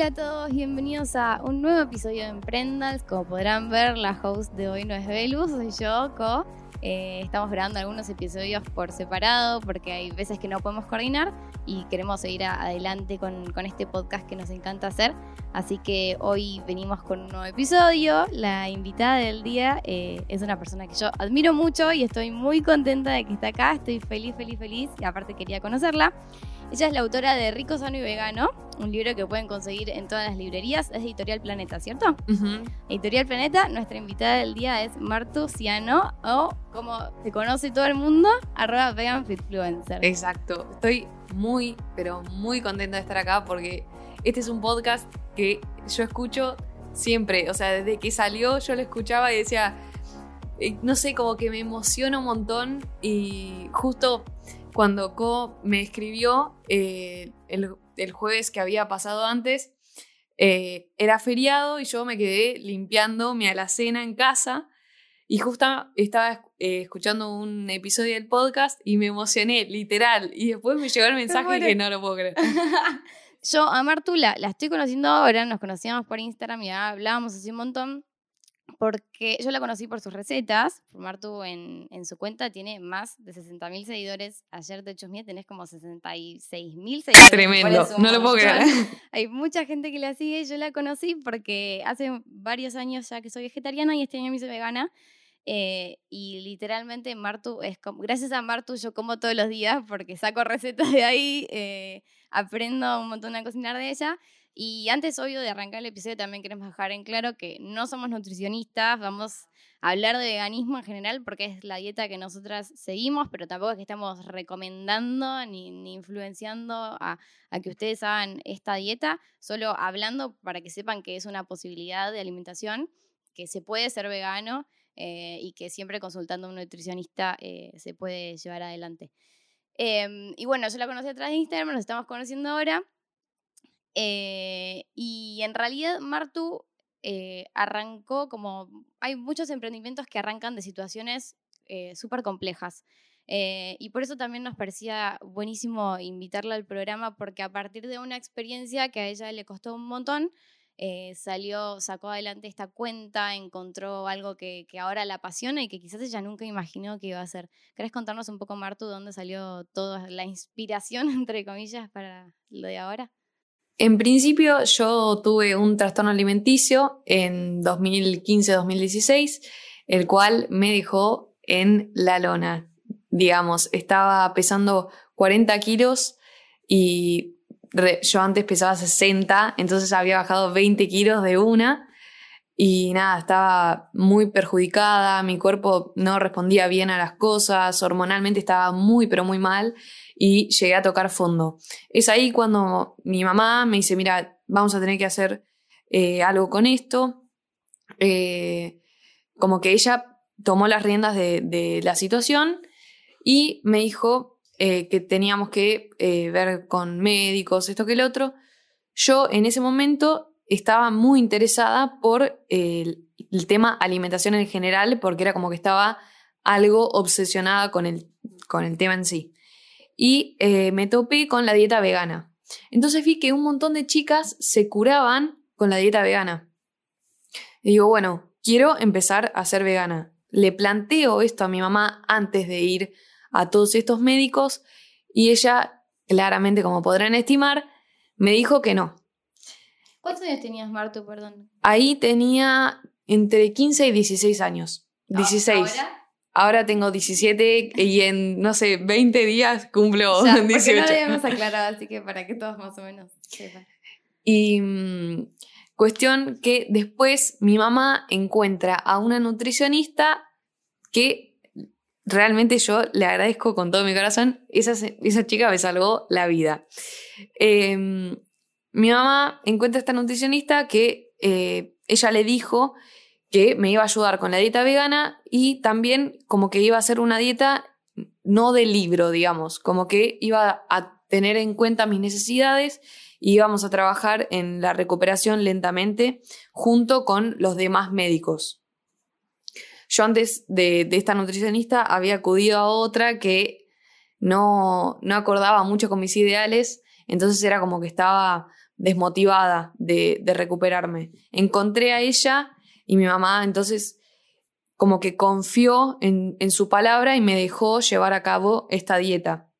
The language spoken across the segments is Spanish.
Hola a todos, bienvenidos a un nuevo episodio de Emprendals. Como podrán ver, la host de hoy no es Velus, soy yo, Co. Eh, estamos grabando algunos episodios por separado porque hay veces que no podemos coordinar y queremos seguir adelante con, este podcast que nos encanta hacer. Así que hoy venimos con un nuevo episodio. La invitada del día eh, es una persona que yo admiro mucho y estoy muy contenta de que está acá. Estoy feliz, feliz, feliz y aparte quería conocerla. Ella es la autora de Rico, Sano y Vegano, un libro que pueden conseguir en todas las librerías. Es Editorial Planeta, ¿cierto? Editorial Planeta, nuestra invitada del día es Martu Ciano, o como se conoce todo el mundo, arroba veganfitfluencer. Exacto. Estoy muy, pero muy contenta de estar acá porque este es un podcast que yo escucho siempre. O sea, desde que salió yo lo escuchaba y decía, eh, no sé, como que me emociona un montón y justo cuando Co me escribió eh, el, jueves que había pasado antes, eh, era feriado y yo me quedé limpiando mi alacena en casa y justo estaba eh, escuchando un episodio del podcast y me emocioné, literal. Y después me llegó el mensaje que no lo puedo creer. yo a Martula la estoy conociendo ahora, nos conocíamos por Instagram y hablábamos así un montón porque yo la conocí por sus recetas. Martu en, en su cuenta tiene más de 60.000 seguidores. Ayer, de hecho, mía tenés como 66.000 seguidores. Tremendo, no lo puedo creer. Hay mucha gente que la sigue. Yo la conocí porque hace varios años ya que soy vegetariana y este año me hice vegana. Eh, y literalmente Martu es como, gracias a Martu yo como todos los días porque saco recetas de ahí, eh, aprendo un montón a cocinar de ella y antes, obvio, de arrancar el episodio, también queremos dejar en claro que no somos nutricionistas, vamos a hablar de veganismo en general porque es la dieta que nosotras seguimos, pero tampoco es que estamos recomendando ni, influenciando a, que ustedes hagan esta dieta, solo hablando para que sepan que es una posibilidad de alimentación, que se puede ser vegano eh, y que siempre consultando a un nutricionista eh, se puede llevar adelante. Em, y bueno, yo la conocí a través de Instagram, nos estamos conociendo ahora. Eh, y en realidad Martu eh, arrancó como, hay muchos emprendimientos que arrancan de situaciones eh, súper complejas. y por eso también nos parecía buenísimo invitarla al programa, porque a partir de una experiencia que a ella le costó un montón, salió, sacó adelante esta cuenta, encontró algo que, que, ahora la apasiona y que quizás ella nunca imaginó que iba a hacer. ¿Querés contarnos un poco, Martu, dónde salió toda la inspiración, entre comillas, para lo de ahora? En principio yo tuve un trastorno alimenticio en 2015-2016, el cual me dejó en la lona. Digamos, estaba pesando 40 kilos y yo antes pesaba 60, entonces había bajado 20 kilos de una y nada, estaba muy perjudicada, mi cuerpo no respondía bien a las cosas, hormonalmente estaba muy pero muy mal y llegué a tocar fondo. Es ahí cuando mi mamá me dice, mira, vamos a tener que hacer eh, algo con esto. Eh, como que ella tomó las riendas de, la situación y me dijo eh, que teníamos que ver con médicos, esto que el otro. Yo en ese momento estaba muy interesada por el, tema alimentación en general, porque era como que estaba algo obsesionada con el, con el tema en sí y eh, me topé con la dieta vegana. Entonces vi que un montón de chicas se curaban con la dieta vegana. Y digo, bueno, quiero empezar a ser vegana. Le planteo esto a mi mamá antes de ir a todos estos médicos y ella, claramente como podrán estimar, me dijo que no. ¿Cuántos años tenías, Marto, perdón? Ahí tenía entre 15 y 16 años. 16. ¿Ahora? Ahora tengo 17 y en, no sé, 20 días cumplo ya, 18. no lo habíamos aclarado, así que para que todos más o menos sepan. Y mm, cuestión que después mi mamá encuentra a una nutricionista que realmente yo le agradezco con todo mi corazón. Esa, esa chica me salvó la vida. Em, mi mamá encuentra esta nutricionista que eh, ella le dijo que me iba a ayudar con la dieta vegana y también como que iba a ser una dieta no de libro, digamos, como que iba a tener en cuenta mis necesidades y íbamos a trabajar en la recuperación lentamente junto con los demás médicos. Yo antes de, esta nutricionista había acudido a otra que no, no acordaba mucho con mis ideales, entonces era como que estaba desmotivada de, de recuperarme. Encontré a ella y mi mamá entonces como que confió en, en, su palabra y me dejó llevar a cabo esta dieta.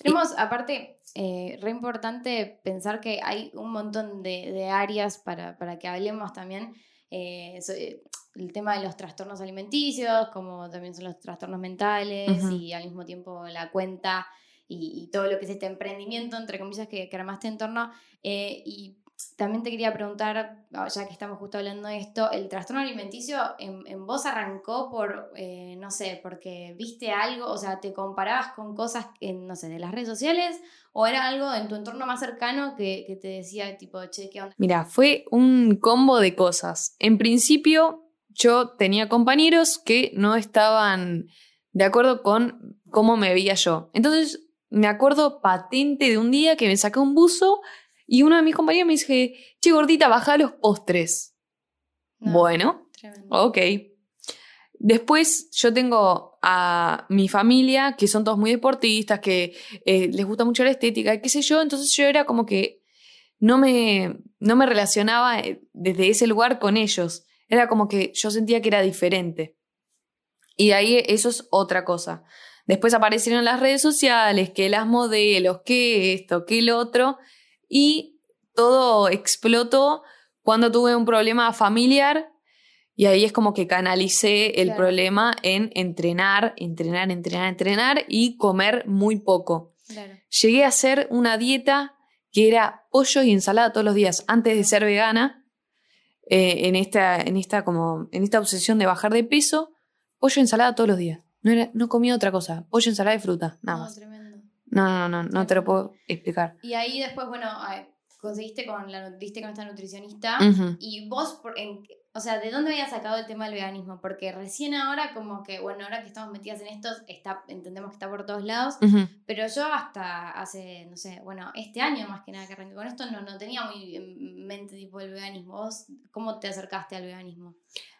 Tenemos, aparte, eh, re importante pensar que hay un montón de, de áreas para, para, que hablemos también. Eh, el tema de los trastornos alimenticios, como también son los trastornos mentales y al mismo tiempo la cuenta y, todo lo que es este emprendimiento, entre comillas, que, que armaste en torno. Eh, y también te quería preguntar, ah, ya que estamos justo hablando de esto, ¿el trastorno alimenticio en, vos arrancó por, eh, no sé, porque viste algo, o sea, te comparabas con cosas, en, no sé, de las redes sociales, o era algo en tu entorno más cercano que, te decía, tipo, che, ¿qué onda? Mira, fue un combo de cosas. En principio, yo tenía compañeros que no estaban de acuerdo con cómo me veía yo. Entonces, me acuerdo patente de un día que me saqué un buzo y uno de mis compañeros me dice, che, gordita, baja los postres. bueno, ok. Después yo tengo a mi familia, que son todos muy deportistas, que eh, les gusta mucho la estética, qué sé yo, entonces yo era como que no me, no me relacionaba eh, desde ese lugar con ellos. Era como que yo sentía que era diferente. Y ahí eso es otra cosa. Después aparecieron las redes sociales, que las modelos, que esto, que lo otro y todo explotó cuando tuve un problema familiar y ahí es como que canalicé el problema en entrenar, entrenar, entrenar, entrenar y comer muy poco. Llegué a hacer una dieta que era pollo y ensalada todos los días antes de ser vegana. Eh, en, esta, en, esta como, en esta obsesión de bajar de peso, pollo y ensalada todos los días. No, era, no comía otra cosa, pollo, ensalada y fruta, nada más. No, no, no, no te lo puedo explicar. Y ahí después, bueno, conseguiste con la con esta nutricionista y vos, por, o sea, ¿de dónde habías sacado el tema del veganismo? Porque recién ahora como que, bueno, ahora que estamos metidas en esto, está, entendemos que está por todos lados, pero yo hasta hace, no sé, bueno, este año más que nada que arranqué con esto, no, no tenía muy en mente tipo el veganismo. ¿Vos cómo te acercaste al veganismo?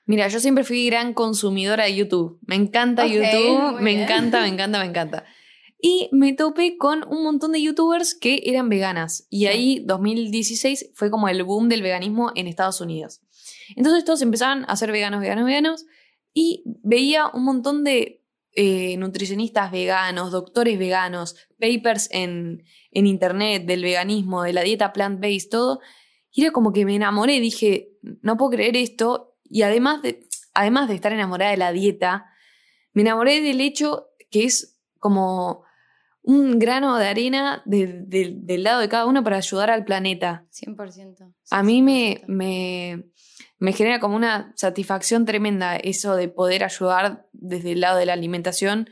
Mira, yo siempre fui gran consumidora de YouTube. Me encanta YouTube, me encanta, me encanta, me encanta. Y me topé con un montón de youtubers que eran veganas. Y ahí, 2016, fue como el boom del veganismo en Estados Unidos. Entonces todos empezaban a ser veganos, veganos, veganos. Y veía un montón de eh, nutricionistas veganos, doctores veganos, papers en, en internet del veganismo, de la dieta plant-based, todo. Y era como que me enamoré, dije, no puedo creer esto. Y además de, además de estar enamorada de la dieta, me enamoré del hecho que es como un grano de arena del lado de cada uno para ayudar al planeta. 100%. A mí me, me, me, genera como una satisfacción tremenda eso de poder ayudar desde el lado de la alimentación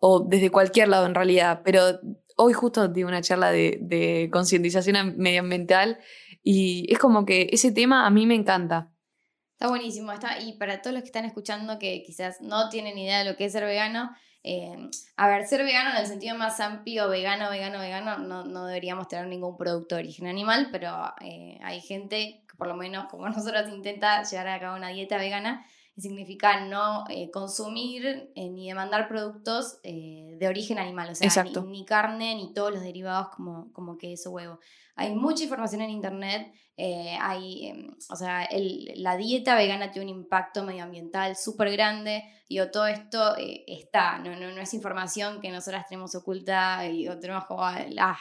o desde cualquier lado en realidad. Pero hoy justo di una charla de, concientización medioambiental y es como que ese tema a mí me encanta. Está buenísimo. Está, y para todos los que están escuchando que quizás no tienen idea de lo que es ser vegano, eh, a ver, ser vegano en el sentido más amplio, vegano, vegano, vegano, no, no deberíamos tener ningún producto de origen animal, pero eh, hay gente por lo menos como nosotros intenta llevar a cabo una dieta vegana y significa no eh, consumir ni demandar productos de origen animal, o sea, ni, ni, carne ni todos los derivados como, como queso, huevo. Hay mucha información en internet, eh, hay, em, o sea, la dieta vegana tiene un impacto medioambiental súper grande y todo esto eh, está, no, no, no, es información que nosotras tenemos oculta y tenemos como la,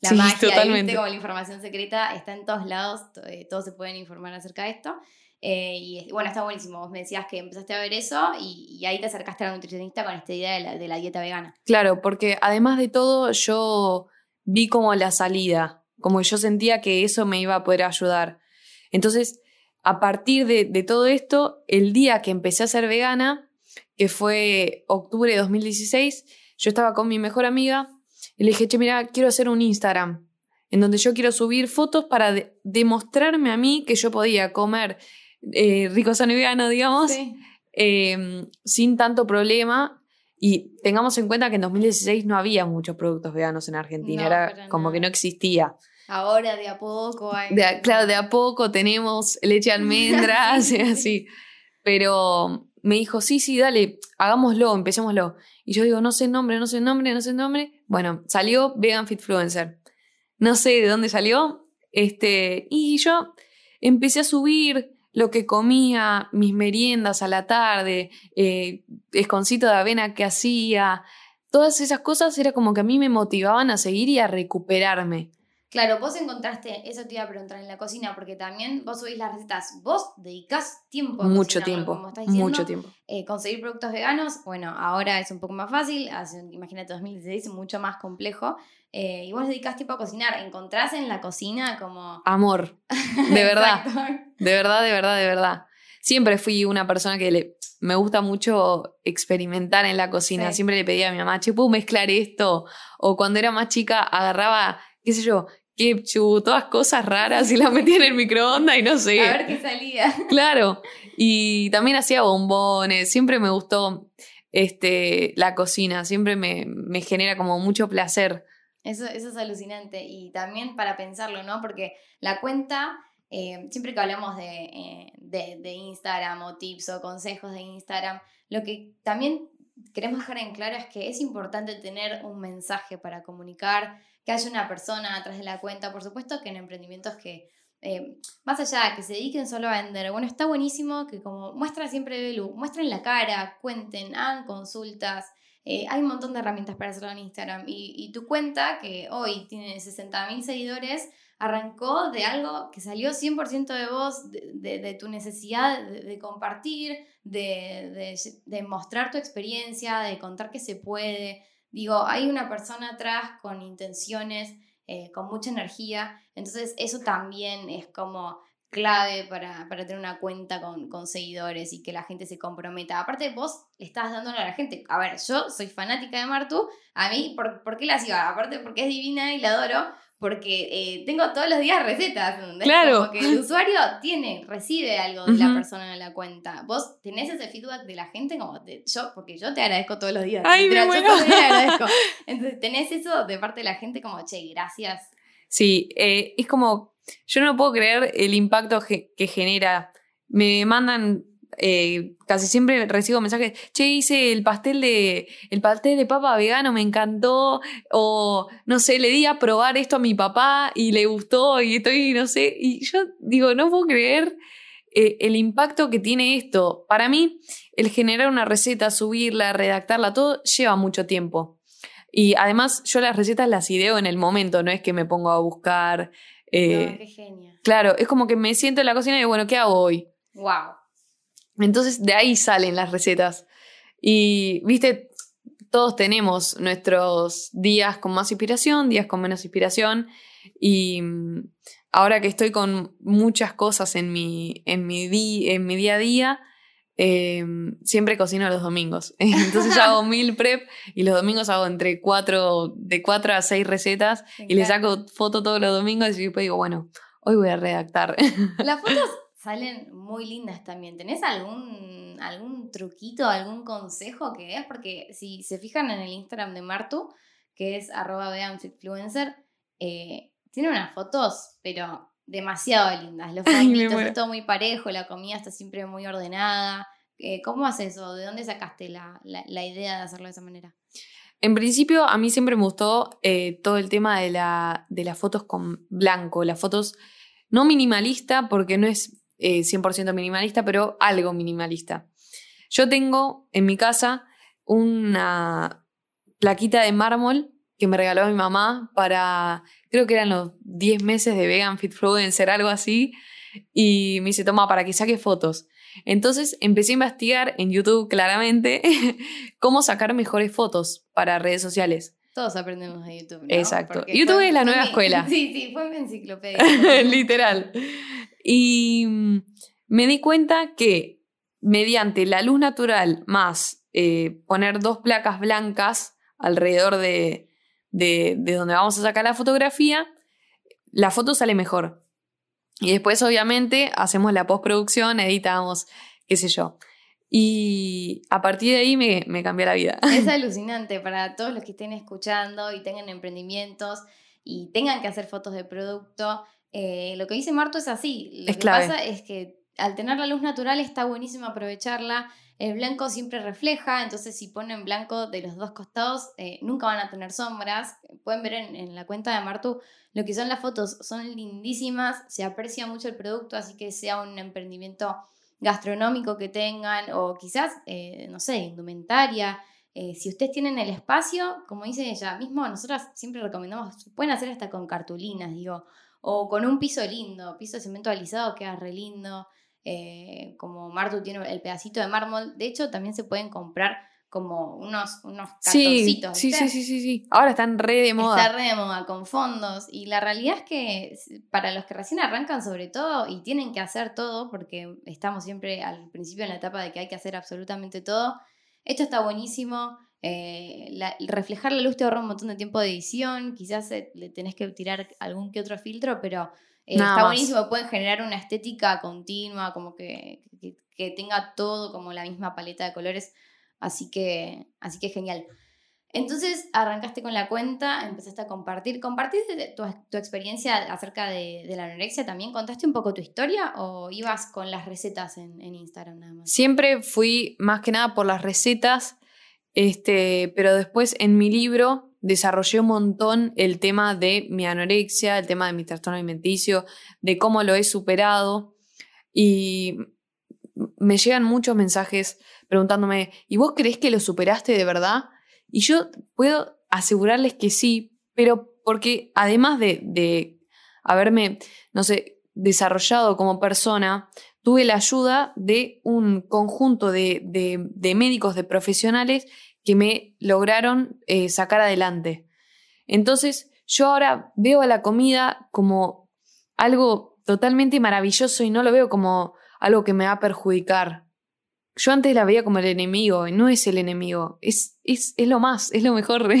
la magia, como la información secreta, está en todos lados, eh, todos se pueden informar acerca de esto. Y bueno, está buenísimo. Vos me decías que empezaste a ver eso y, ahí te acercaste a la nutricionista con esta idea de la, de la dieta vegana. Claro, porque además de todo, yo vi como la salida como que yo sentía que eso me iba a poder ayudar. Entonces, a partir de, todo esto, el día que empecé a ser vegana, que fue octubre de 2016, yo estaba con mi mejor amiga y le dije, che, mira, quiero hacer un Instagram en donde yo quiero subir fotos para demostrarme a mí que yo podía comer eh, rico, sano y vegano, digamos, em, sin tanto problema. Y tengamos en cuenta que en 2016 no había muchos productos veganos en Argentina, era como que no existía. Ahora de a poco hay. claro, de a poco tenemos leche de almendras, y así. Pero me dijo, sí, sí, dale, hagámoslo, empecémoslo. Y yo digo, no sé el nombre, no sé el nombre, no sé el nombre. Bueno, salió Vegan Fitfluencer. No sé de dónde salió. Este, y yo empecé a subir lo que comía, mis meriendas a la tarde, eh, esconcito de avena que hacía, todas esas cosas era como que a mí me motivaban a seguir y a recuperarme. Claro, vos encontraste, eso te iba a preguntar en la cocina, porque también vos subís las recetas, vos dedicás tiempo a Mucho tiempo, como diciendo, mucho tiempo. Eh, conseguir productos veganos, bueno, ahora es un poco más fácil, hace, imagínate 2016, mucho más complejo. Eh, y vos dedicás tiempo a cocinar, ¿encontrás en la cocina como... Amor, de verdad, de verdad, de verdad, de verdad. Siempre fui una persona que le, me gusta mucho experimentar en la cocina. Siempre le pedía a mi mamá, che, ¿puedo mezclar esto? O cuando era más chica, agarraba qué sé yo, ketchup, todas cosas raras y las metía en el microondas y no sé. A ver qué salía. Claro. Y también hacía bombones, siempre me gustó este, la cocina, siempre me, genera como mucho placer. Eso, eso es alucinante y también para pensarlo, ¿no? Porque la cuenta, eh, siempre que hablamos de, eh, de, de Instagram o tips o consejos de Instagram, lo que también queremos dejar en claro es que es importante tener un mensaje para comunicar, que haya una persona atrás de la cuenta, por supuesto que en emprendimientos que, eh, más allá de que se dediquen solo a vender, bueno, está buenísimo que como muestra siempre Belu, muestren la cara, cuenten, hagan consultas, eh, hay un montón de herramientas para hacerlo en Instagram. Y, tu cuenta, que hoy tiene 60.000 seguidores, arrancó de algo que salió 100% de vos, de, tu necesidad de, compartir, de, de, mostrar tu experiencia, de contar que se puede, Digo, hay una persona atrás con intenciones, eh, con mucha energía, entonces eso también es como clave para, tener una cuenta con, seguidores y que la gente se comprometa. Aparte, vos le estás dándole a la gente. A ver, yo soy fanática de Martu. A mí, ¿por, ¿por qué la sigo? Aparte, porque es divina y la adoro porque eh, tengo todos los días recetas. Claro. Como que el usuario tiene, recibe algo de la persona en la cuenta. Vos tenés ese feedback de la gente, como yo, porque yo te agradezco todos los días. Ay, me agradezco. Entonces, tenés eso de parte de la gente como, che, gracias. Sí, eh, es como, yo no puedo creer el impacto que genera. Me mandan eh, casi siempre recibo mensajes, che, hice el pastel de el pastel de papa vegano, me encantó, o no sé, le di a probar esto a mi papá y le gustó y estoy, no sé, y yo digo, no puedo creer eh, el impacto que tiene esto. Para mí, el generar una receta, subirla, redactarla, todo lleva mucho tiempo. Y además, yo las recetas las ideo en el momento, no es que me pongo a buscar. Eh, qué. Claro, es como que me siento en la cocina y digo, bueno, ¿qué hago hoy? Wow. Entonces de ahí salen las recetas. Y, viste, todos tenemos nuestros días con más inspiración, días con menos inspiración. Y mm, ahora que estoy con muchas cosas en mi, en mi, en mi día a día, em, siempre cocino los domingos. Entonces yo hago mil prep y los domingos hago entre cuatro, de cuatro a seis recetas y les saco foto todos los domingos y después digo, bueno, hoy voy a redactar. Las fotos salen muy lindas también. ¿Tenés algún, algún truquito, algún consejo que es? Porque si se fijan en el Instagram de Martu, que es arroba eh, tiene unas fotos, pero demasiado lindas. Los fotitos, es todo muy parejo, la comida está siempre muy ordenada. Eh, ¿Cómo haces eso? ¿De dónde sacaste la, idea de hacerlo de esa manera? En principio, a mí siempre me gustó eh, todo el tema de, la, de las fotos con blanco, las fotos no minimalista, porque no es 100% eh, minimalista, pero algo minimalista. Yo tengo en mi casa una plaquita de mármol que me regaló mi mamá para, creo que eran los 10 meses de Vegan Fit ser algo así, y me dice, toma, para que saque fotos. Entonces empecé a investigar en YouTube claramente cómo sacar mejores fotos para redes sociales. Todos aprendemos de YouTube. Exacto. YouTube es la nueva escuela. Sí, sí, fue mi enciclopedia. Literal. Y mm, me di cuenta que mediante la luz natural más eh, poner dos placas blancas alrededor de, de, donde vamos a sacar la fotografía, la foto sale mejor. Y después, obviamente, hacemos la postproducción, editamos, qué sé yo. Y a partir de ahí me, me cambió la vida. Es alucinante para todos los que estén escuchando y tengan emprendimientos y tengan que hacer fotos de producto. Eh, lo que dice Marto es así. Lo que pasa es que al tener la luz natural está buenísimo aprovecharla. El blanco siempre refleja, entonces si ponen blanco de los dos costados, eh, nunca van a tener sombras. Pueden ver en, la cuenta de Martu lo que son las fotos, son lindísimas, se aprecia mucho el producto, así que sea un emprendimiento gastronómico que tengan o quizás, eh, no sé, indumentaria. Eh, si ustedes tienen el espacio, como dice ella mismo, nosotras siempre recomendamos, pueden hacer hasta con cartulinas, digo, o con un piso lindo, piso de cemento alisado queda re lindo. Eh, como Martu tiene el pedacito de mármol. De hecho, también se pueden comprar como unos, unos cartoncitos. Sí, sí, sí, sí, sí. Ahora están re de moda. Está re de moda, con fondos. Y la realidad es que para los que recién arrancan sobre todo y tienen que hacer todo, porque estamos siempre al principio en la etapa de que hay que hacer absolutamente todo, esto está buenísimo. Eh, reflejar la luz te ahorra un montón de tiempo de edición, quizás eh, le tenés que tirar algún que otro filtro, pero eh, está buenísimo, pueden generar una estética continua, como que, que, tenga todo como la misma paleta de colores, así que, así que genial. Entonces arrancaste con la cuenta, empezaste a compartir. ¿Compartiste tu, tu experiencia acerca de, de, la anorexia también? ¿Contaste un poco tu historia o ibas con las recetas en, en, Instagram nada más? Siempre fui más que nada por las recetas, este, pero después en mi libro desarrollé un montón el tema de mi anorexia, el tema de mi trastorno alimenticio, de cómo lo he superado. Y me llegan muchos mensajes preguntándome, ¿y vos crees que lo superaste de verdad? Y yo puedo asegurarles que sí, pero porque además de, haberme, no sé, desarrollado como persona, tuve la ayuda de un conjunto de médicos, de profesionales que me lograron eh, sacar adelante. Entonces, yo ahora veo a la comida como algo totalmente maravilloso y no lo veo como algo que me va a perjudicar. Yo antes la veía como el enemigo y no es el enemigo, es, es, es lo más, es lo mejor,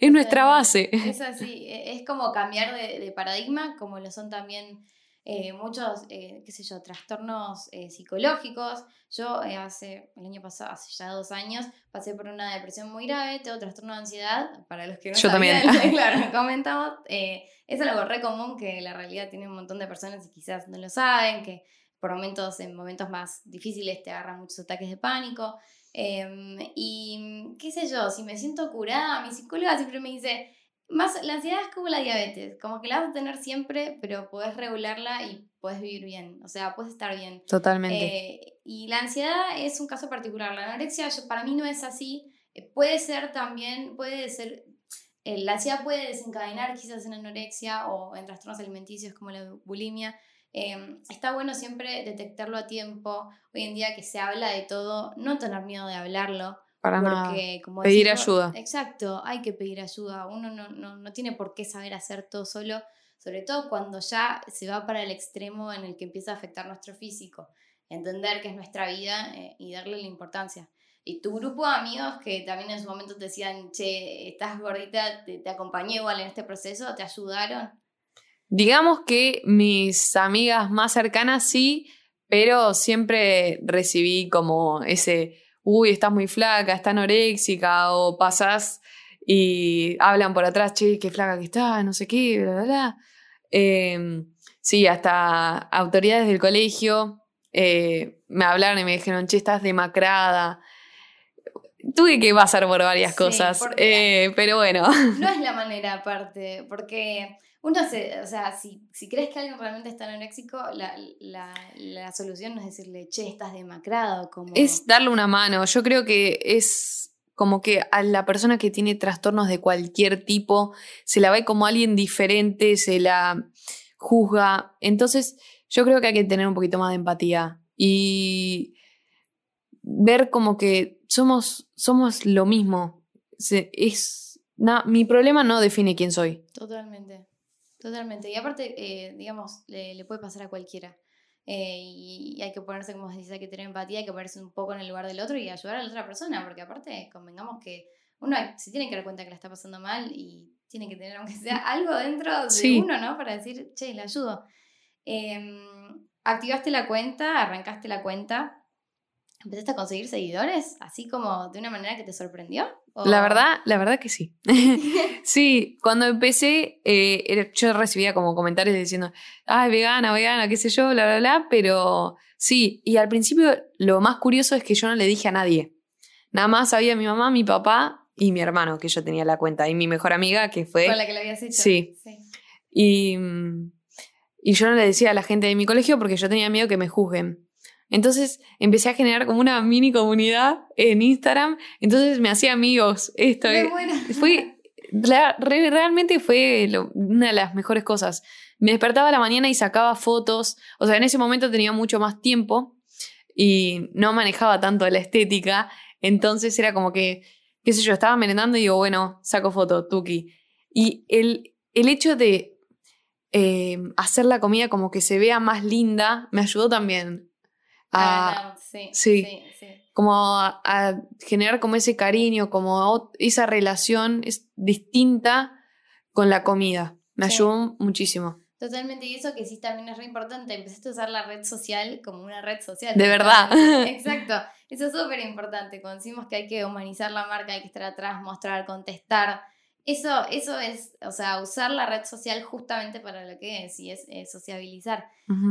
es nuestra base. Es así, e, es como cambiar de, de paradigma, como lo son también eh, muchos, eh, qué sé yo, trastornos eh, psicológicos. Yo hace, el año pasado, hace ya dos años, pasé por una depresión muy grave, tengo trastorno de ansiedad, para los que no yo también. claro, comentamos, es algo re común que la realidad tiene un montón de personas y quizás no lo saben, que por momentos, en momentos más difíciles te agarran muchos ataques de pánico. Em, y qué sé yo, si me siento curada, mi psicóloga siempre me dice, más, la ansiedad es como la diabetes, como que la vas a tener siempre, pero puedes regularla y puedes vivir bien, o sea, puedes estar bien. Totalmente. Eh, y la ansiedad es un caso particular, la anorexia para mí no es así, eh, puede ser también, puede ser, eh, la ansiedad puede desencadenar quizás en anorexia o en trastornos alimenticios como la bulimia. Está bueno siempre detectarlo a tiempo, hoy en día que se habla de todo, no tener miedo de hablarlo. Para nada. pedir ayuda. Exacto, hay que pedir ayuda. Uno no, no, no, tiene por qué saber hacer todo solo, sobre todo cuando ya se va para el extremo en el que empieza a afectar nuestro físico. Entender que es nuestra vida eh, y darle la importancia. Y tu grupo de amigos que también en su momento te decían, che, estás gordita, te, te acompañé igual en este proceso, ¿te ayudaron? Digamos que mis amigas más cercanas sí, pero siempre recibí como ese uy, estás muy flaca, está anoréxica, o pasas y hablan por atrás, che, qué flaca que está, no sé qué, bla, bla, bla. Em, sí, hasta autoridades del colegio eh, me hablaron y me dijeron, che, estás demacrada. Tuve que pasar por varias cosas, eh, pero bueno. No es la manera aparte, porque uno se, o sea, si, si crees que alguien realmente está anoréxico, la, la, la solución no es decirle, che, estás demacrado. Como... Es darle una mano. Yo creo que es como que a la persona que tiene trastornos de cualquier tipo se la ve como alguien diferente, se la juzga. Entonces, yo creo que hay que tener un poquito más de empatía y ver como que somos, somos lo mismo. es, mi problema no define quién soy. Totalmente. Totalmente. Y aparte, eh, digamos, le, puede pasar a cualquiera. Eh, y, hay que ponerse, como se dice, hay que tener empatía, hay que ponerse un poco en el lugar del otro y ayudar a la otra persona, porque aparte, convengamos que uno se tiene que dar cuenta que la está pasando mal y tiene que tener, aunque sea algo dentro de uno, ¿no? Para decir, che, le ayudo. Em, activaste la cuenta, arrancaste la cuenta. ¿Empezaste a conseguir seguidores? Así como de una manera que te sorprendió. La verdad, la verdad que sí. sí, cuando empecé, eh, yo recibía como comentarios diciendo, ay, vegana, vegana, qué sé yo, bla, bla, bla, pero sí, y al principio lo más curioso es que yo no le dije a nadie. Nada más sabía mi mamá, mi papá y mi hermano, que yo tenía la cuenta, y mi mejor amiga, que fue... Con la que lo habías hecho. Sí. Y, y yo no le decía a la gente de mi colegio porque yo tenía miedo que me juzguen. Entonces empecé a generar como una mini comunidad en Instagram. Entonces me hacía amigos. Esto fue realmente fue una de las mejores cosas. Me despertaba a la mañana y sacaba fotos. O sea, en ese momento tenía mucho más tiempo y no manejaba tanto la estética. Entonces era como que, qué sé yo, estaba merendando y digo, bueno, saco foto, Tuki. Y el, el hecho de eh, hacer la comida como que se vea más linda me ayudó también Ah, sí, sí, Como a, generar como ese cariño, como esa relación es distinta con la comida. Me ayudó muchísimo. Totalmente, y eso que sí también es re importante, empezaste a usar la red social como una red social. De verdad. Exacto, eso es súper importante, cuando decimos que hay que humanizar la marca, hay que estar atrás, mostrar, contestar, eso, eso es, o sea, usar la red social justamente para lo que es, y es, sociabilizar.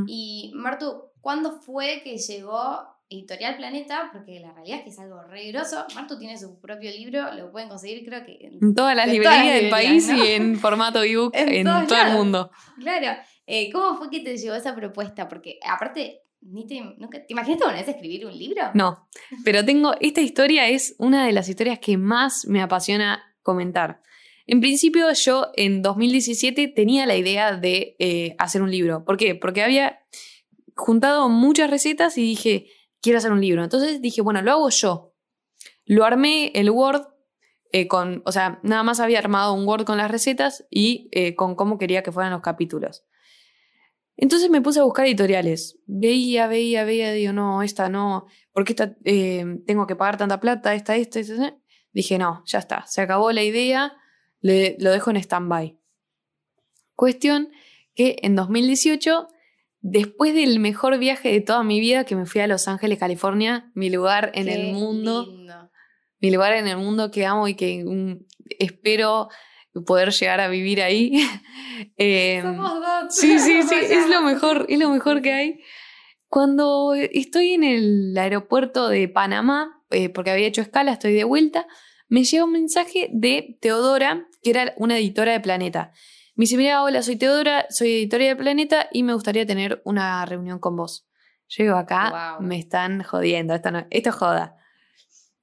Y Martu, ¿cuándo fue que llegó Editorial Planeta? Porque la realidad es que es algo re grosso. Martu tiene su propio libro, lo pueden conseguir creo que en, todas las librerías del país y en formato ebook en, en todo el mundo. Claro. Eh, ¿Cómo fue que te llegó esa propuesta? Porque aparte, ni te, ¿te imaginaste una vez escribir un libro? No, pero tengo, esta historia es una de las historias que más me apasiona comentar. En principio yo en 2017 tenía la idea de eh, hacer un libro. ¿Por qué? Porque había juntado muchas recetas y dije, quiero hacer un libro. Entonces dije, bueno, lo hago yo. Lo armé el Word eh, con, o sea, nada más había armado un Word con las recetas y eh, con cómo quería que fueran los capítulos. Entonces me puse a buscar editoriales. Veía, veía, veía, digo, no, esta no, porque esta tengo que pagar tanta plata, esta, esta, esta. Dije, no, ya está, se acabó la idea lo dejo en stand-by. Cuestión que en 2018, después del mejor viaje de toda mi vida, que me fui a Los Ángeles, California, mi lugar en el mundo, mi lugar en el mundo que amo y que mm, espero poder llegar a vivir ahí. Em, Somos dos. Sí, sí, sí, es lo mejor, es lo mejor que hay. Cuando estoy en el aeropuerto de Panamá, eh, porque había hecho escala, estoy de vuelta, me llega un mensaje de Teodora, que era una editora de Planeta. Me dice, mira, hola, soy Teodora, soy editora de Planeta y me gustaría tener una reunión con vos. Llego acá, me están jodiendo, esto, no, esto joda.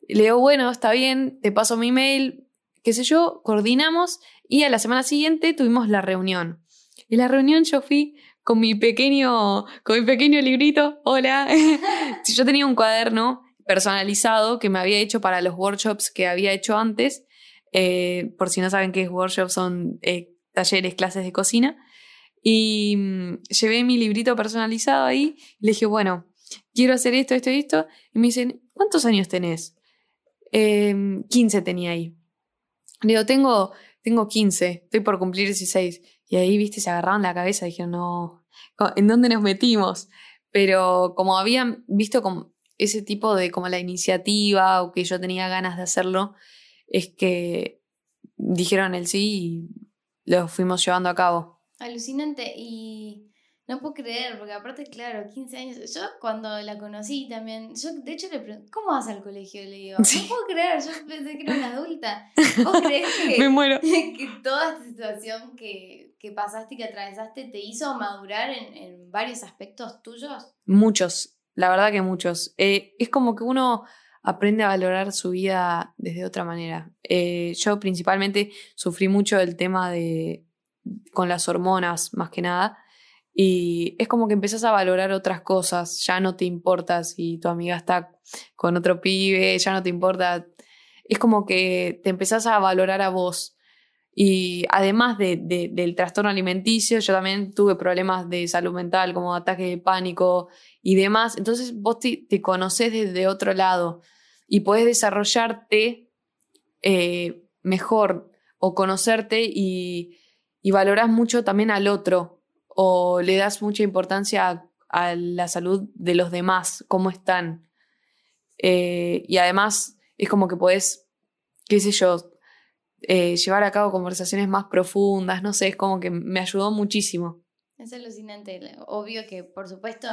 Le digo, bueno, está bien, te paso mi mail, qué sé yo, coordinamos y a la semana siguiente tuvimos la reunión. Y la reunión yo fui con mi pequeño, con mi pequeño librito, hola. yo tenía un cuaderno personalizado que me había hecho para los workshops que había hecho antes. Eh, por si no saben qué es workshops, son eh, talleres, clases de cocina. Y mm, llevé mi librito personalizado ahí. Y le dije, bueno, quiero hacer esto, esto y esto. Y me dicen, ¿cuántos años tenés? 15 em, tenía ahí. Le digo, tengo, tengo 15, estoy por cumplir 16. Y ahí, viste, se agarraron la cabeza y dijeron, no, ¿en dónde nos metimos? Pero como habían visto como ese tipo de como la iniciativa o que yo tenía ganas de hacerlo, es que dijeron el sí y lo fuimos llevando a cabo. Alucinante y no puedo creer, porque aparte, claro, 15 años. Yo cuando la conocí también, yo de hecho le pregunté, ¿cómo vas al colegio? Le digo, no puedo creer, yo pensé que era una adulta. ¿Vos crees que, Me muero. que toda esta situación que, que, pasaste y que atravesaste te hizo madurar en, en varios aspectos tuyos? Muchos. La verdad que muchos. Eh, es como que uno aprende a valorar su vida desde otra manera. Eh, yo principalmente sufrí mucho el tema de con las hormonas, más que nada. Y es como que empezás a valorar otras cosas. Ya no te importa si tu amiga está con otro pibe, ya no te importa. Es como que te empezás a valorar a vos. Y además de, del trastorno alimenticio, yo también tuve problemas de salud mental, como ataque de pánico, y demás. Entonces vos te, te conoces desde otro lado y podés desarrollarte eh, mejor o conocerte y, valorás mucho también al otro o le das mucha importancia a, la salud de los demás, cómo están. Eh, y además es como que podés, qué sé yo, eh, llevar a cabo conversaciones más profundas, no sé, es como que me ayudó muchísimo. Es alucinante, obvio que por supuesto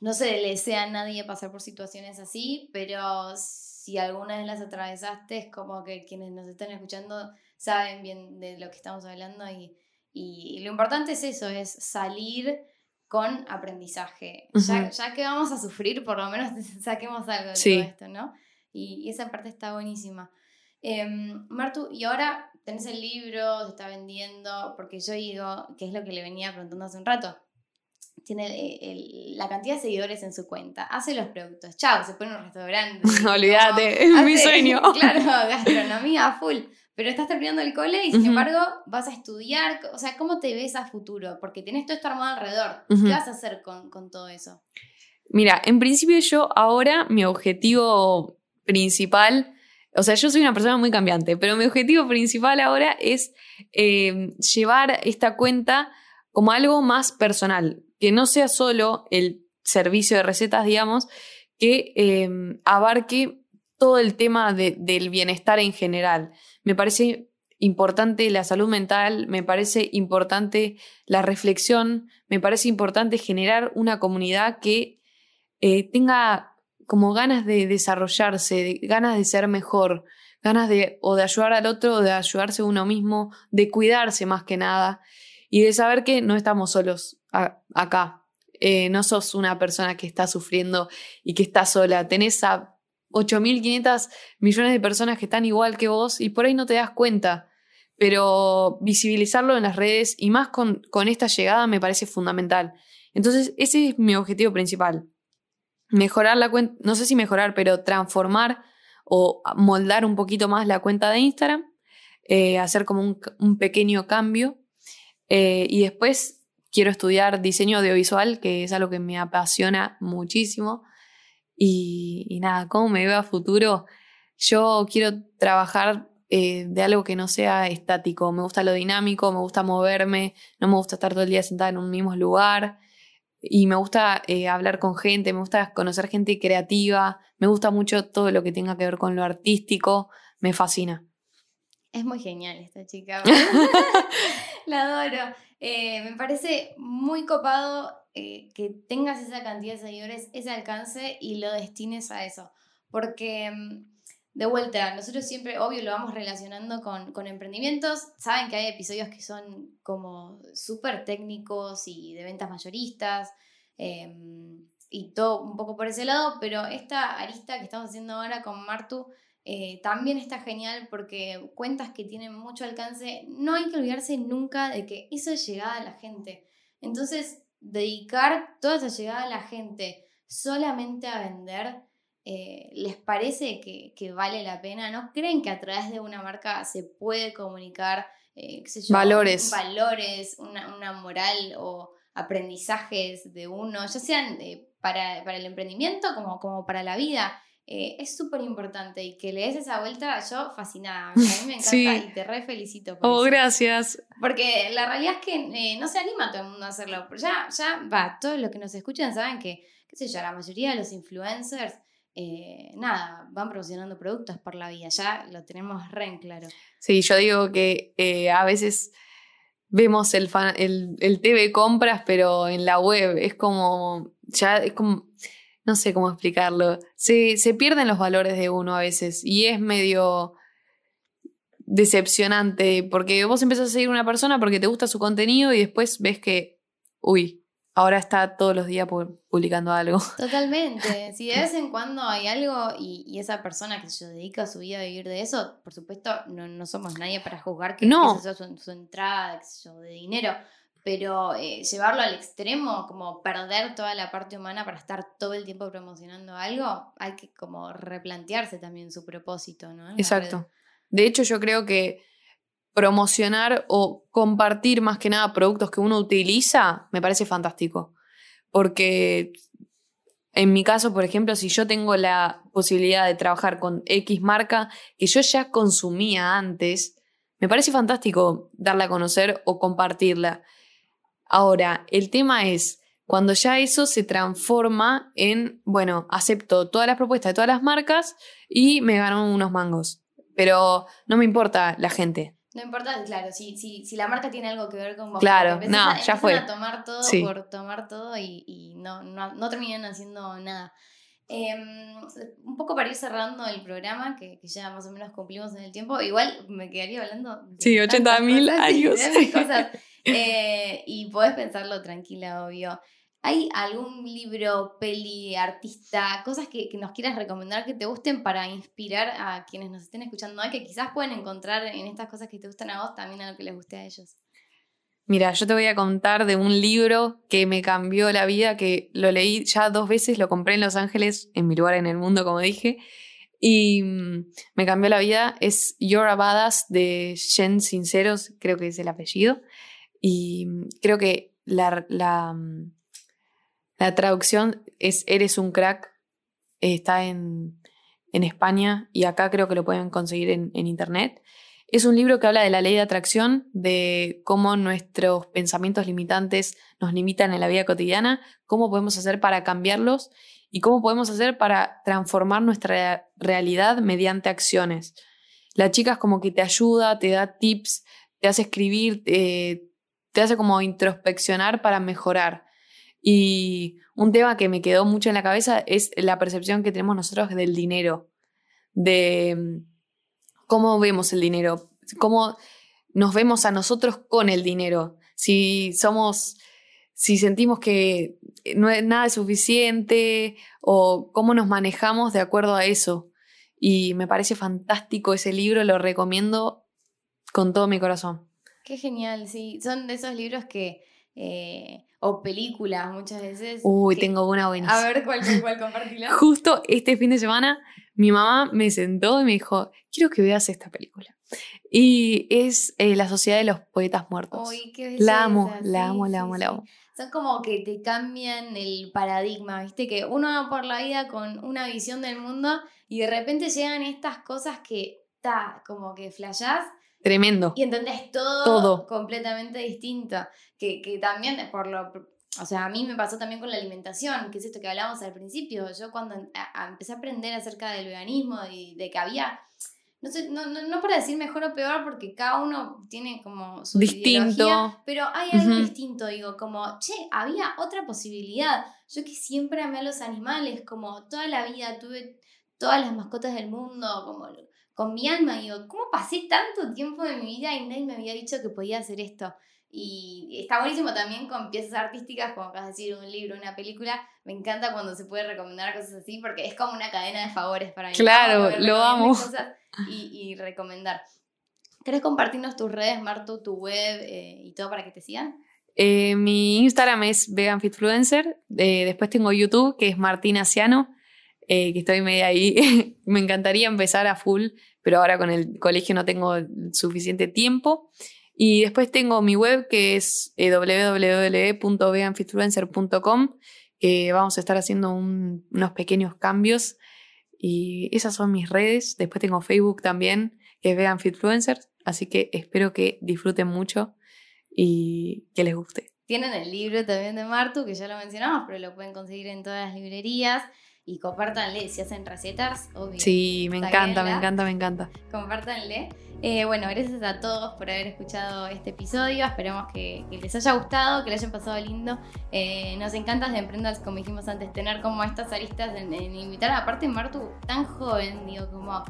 no se le desea a nadie pasar por situaciones así, pero si alguna vez las atravesaste es como que quienes nos están escuchando saben bien de lo que estamos hablando y, y lo importante es eso, es salir con aprendizaje. ya, ya, que vamos a sufrir, por lo menos saquemos algo de todo esto, ¿no? Y, y esa parte está buenísima. Em, Martu, y ahora tenés el libro, se está vendiendo, porque yo digo, que es lo que le venía preguntando hace un rato, tiene la cantidad de seguidores en su cuenta, hace los productos, chao, se pone un restaurante. Olvídate, es mi sueño. Claro, gastronomía full. Pero estás terminando el cole y sin embargo vas a estudiar, o sea, ¿cómo te ves a futuro? Porque tienes todo esto armado alrededor. ¿Qué vas a hacer con, con todo eso? Mira, en principio yo ahora mi objetivo principal o sea, yo soy una persona muy cambiante, pero mi objetivo principal ahora es eh, llevar esta cuenta como algo más personal, que no sea solo el servicio de recetas, digamos, que eh, abarque todo el tema del bienestar en general. Me parece importante la salud mental, me parece importante la reflexión, me parece importante generar una comunidad que eh, tenga como ganas de desarrollarse, ganas de ser mejor, ganas de o de ayudar al otro o de ayudarse uno mismo, de cuidarse más que nada y de saber que no estamos solos acá. Eh, no sos una persona que está sufriendo y que está sola. Tenés a 8.500 millones de personas que están igual que vos y por ahí no te das cuenta. Pero visibilizarlo en las redes y más con, con esta llegada me parece fundamental. Entonces, ese es mi objetivo principal mejorar la cuenta, no sé si mejorar, pero transformar o moldar un poquito más la cuenta de Instagram, eh, hacer como un, pequeño cambio. Eh, y después quiero estudiar diseño audiovisual, que es algo que me apasiona muchísimo. Y, nada, ¿cómo me veo a futuro? Yo quiero trabajar eh, de algo que no sea estático. Me gusta lo dinámico, me gusta moverme, no me gusta estar todo el día sentada en un mismo lugar y me gusta eh, hablar con gente, me gusta conocer gente creativa, me gusta mucho todo lo que tenga que ver con lo artístico, me fascina. Es muy genial esta chica. La adoro. Eh, me parece muy copado eh, que tengas esa cantidad de seguidores, ese alcance y lo destines a eso. Porque mm, de vuelta, nosotros siempre, obvio, lo vamos relacionando con, emprendimientos. Saben que hay episodios que son como súper técnicos y de ventas mayoristas em, y todo un poco por ese lado, pero esta arista que estamos haciendo ahora con Martu eh, también está genial porque cuentas que tienen mucho alcance. No hay que olvidarse nunca de que eso es llegada a la gente. Entonces, dedicar toda esa llegada a la gente solamente a vender eh, les parece que, vale la pena, ¿no? ¿Creen que a través de una marca se puede comunicar eh, valores, valores una, moral o aprendizajes de uno, ya sean eh, para, el emprendimiento como, como para la vida? Es súper importante y que le des esa vuelta, yo fascinada. A mí me encanta y te re felicito. oh, gracias. Porque la realidad es que no se anima todo el mundo a hacerlo. Ya, ya va, todos los que nos escuchan saben que, qué sé yo, la mayoría de los influencers eh, nada, van promocionando productos por la vida, ya lo tenemos re en claro. Sí, yo digo que eh, a veces vemos el, el, TV compras, pero en la web es como, ya es como, no sé cómo explicarlo, se, se pierden los valores de uno a veces y es medio decepcionante porque vos empezás a seguir una persona porque te gusta su contenido y después ves que, uy, ahora está todos los días publicando algo. Totalmente. Si de vez en cuando hay algo y, esa persona que se dedica su vida a vivir de eso, por supuesto, no, somos nadie para juzgar que, no. eso su, su, entrada de dinero. Pero eh, llevarlo al extremo, como perder toda la parte humana para estar todo el tiempo promocionando algo, hay que como replantearse también su propósito, ¿no? Exacto. De hecho, yo creo que promocionar o compartir más que nada productos que uno utiliza, me parece fantástico. Porque en mi caso, por ejemplo, si yo tengo la posibilidad de trabajar con X marca que yo ya consumía antes, me parece fantástico darla a conocer o compartirla. Ahora, el tema es cuando ya eso se transforma en, bueno, acepto todas las propuestas de todas las marcas y me gano unos mangos. Pero no me importa la gente. No importa, claro, si, si, si la marca tiene algo que ver con vos. Claro, no, ya fue. a tomar todo por tomar todo y, y no, no, no, terminan haciendo nada. Em, un poco para ir cerrando el programa, que, que, ya más o menos cumplimos en el tiempo, igual me quedaría hablando. De sí, 80 mil años. Eh, y podés pensarlo tranquila, obvio. ¿Hay algún libro, peli, artista, cosas que, nos quieras recomendar que te gusten para inspirar a quienes nos estén escuchando que quizás pueden encontrar en estas cosas que te gustan a vos también a lo que les guste a ellos? Mira, yo te voy a contar de un libro que me cambió la vida, que lo leí ya dos veces, lo compré en Los Ángeles, en mi lugar en el mundo, como dije, y mm, me cambió la vida. Es You're a Badass de Jen Sinceros, creo que es el apellido, y mm, creo que la, mm, la traducción es Eres un crack. está en, España y acá creo que lo pueden conseguir en, internet. Es un libro que habla de la ley de atracción, de cómo nuestros pensamientos limitantes nos limitan en la vida cotidiana, cómo podemos hacer para cambiarlos y cómo podemos hacer para transformar nuestra realidad mediante acciones. La chica es como que te ayuda, te da tips, te hace escribir, eh, te hace como introspeccionar para mejorar. Y un tema que me quedó mucho en la cabeza es la percepción que tenemos nosotros del dinero, de mm, cómo vemos el dinero, cómo nos vemos a nosotros con el dinero. Si somos, si sentimos que no es nada suficiente o cómo nos manejamos de acuerdo a eso. Y me parece fantástico ese libro, lo recomiendo con todo mi corazón. Qué genial, sí. Son de esos libros que eh, o películas muchas veces. Uy, tengo una buena. A ver, ¿cuál, cuál compartirla? Justo este fin de semana, mi mamá me sentó y me dijo, quiero que veas esta película. Y es eh, La Sociedad de los Poetas Muertos. Uy, qué la amo, la amo, la amo, la amo. Son como que te cambian el paradigma, ¿viste? Que uno va por la vida con una visión del mundo y de repente llegan estas cosas que, está como que flashás Tremendo. Y entendés todo, completamente distinto. Que, que también, por lo, o sea, a mí me pasó también con la alimentación, que es esto que hablábamos al principio. Yo cuando empecé a aprender acerca del veganismo y de que había, no sé, no, no, para decir mejor o peor, porque cada uno tiene como su distinto, pero hay algo distinto, digo, como, che, había otra posibilidad. Yo que siempre amé a los animales, como toda la vida tuve todas las mascotas del mundo, como con mi alma, digo, ¿cómo pasé tanto tiempo de mi vida y nadie me había dicho que podía hacer esto? Y está buenísimo también con piezas artísticas, como acabas de decir, un libro, una película. Me encanta cuando se puede recomendar cosas así, porque es como una cadena de favores para mí. Claro, lo amo. Y, y, recomendar. ¿Querés compartirnos tus redes, Martu, tu web eh, y todo para que te sigan? Eh, mi Instagram es veganfitfluencer. Eh, después tengo YouTube, que es Martina Ciano. Eh, que estoy media ahí. Me encantaría empezar a full, pero ahora con el colegio no tengo suficiente tiempo. Y después tengo mi web que es eh, www.veganfitfluencer.com, que vamos a estar haciendo unos pequeños cambios. Y esas son mis redes. Después tengo Facebook también, que es veganfitfluencer. Así que espero que disfruten mucho y que les guste. Tienen el libro también de Martu, que ya lo mencionamos, pero lo pueden conseguir en todas las librerías y compártanle si hacen recetas, obvio. Sí, me encanta, me encanta, me encanta. Compártanle. Eh, bueno, gracias a todos por haber escuchado este episodio. Esperemos que, les haya gustado, que les hayan pasado lindo. Eh, nos encanta de Emprendas, como dijimos antes, tener como estas aristas en, invitar. Aparte, Martu, tan joven, digo, como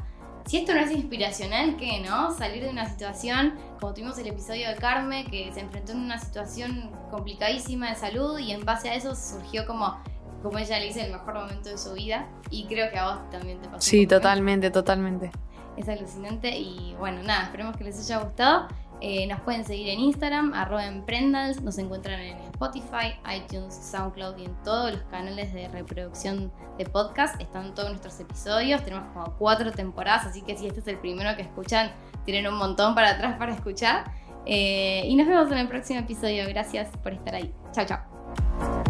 si esto no es inspiracional, ¿qué no? Salir de una situación, como tuvimos el episodio de Carme, que se enfrentó en una situación complicadísima de salud y en base a eso surgió como como ella le dice, el mejor momento de su vida. Y creo que a vos también te pasó. Sí, totalmente, totalmente. Es alucinante y bueno, nada, esperemos que les haya gustado. Eh, nos pueden seguir en Instagram, arroba emprendals, nos encuentran en Spotify, iTunes, SoundCloud y en todos los canales de reproducción de podcast. Están todos nuestros episodios, tenemos como cuatro temporadas, así que si este es el primero que escuchan, tienen un montón para atrás para escuchar. Eh, y nos vemos en el próximo episodio. Gracias por estar ahí. Chao, chao.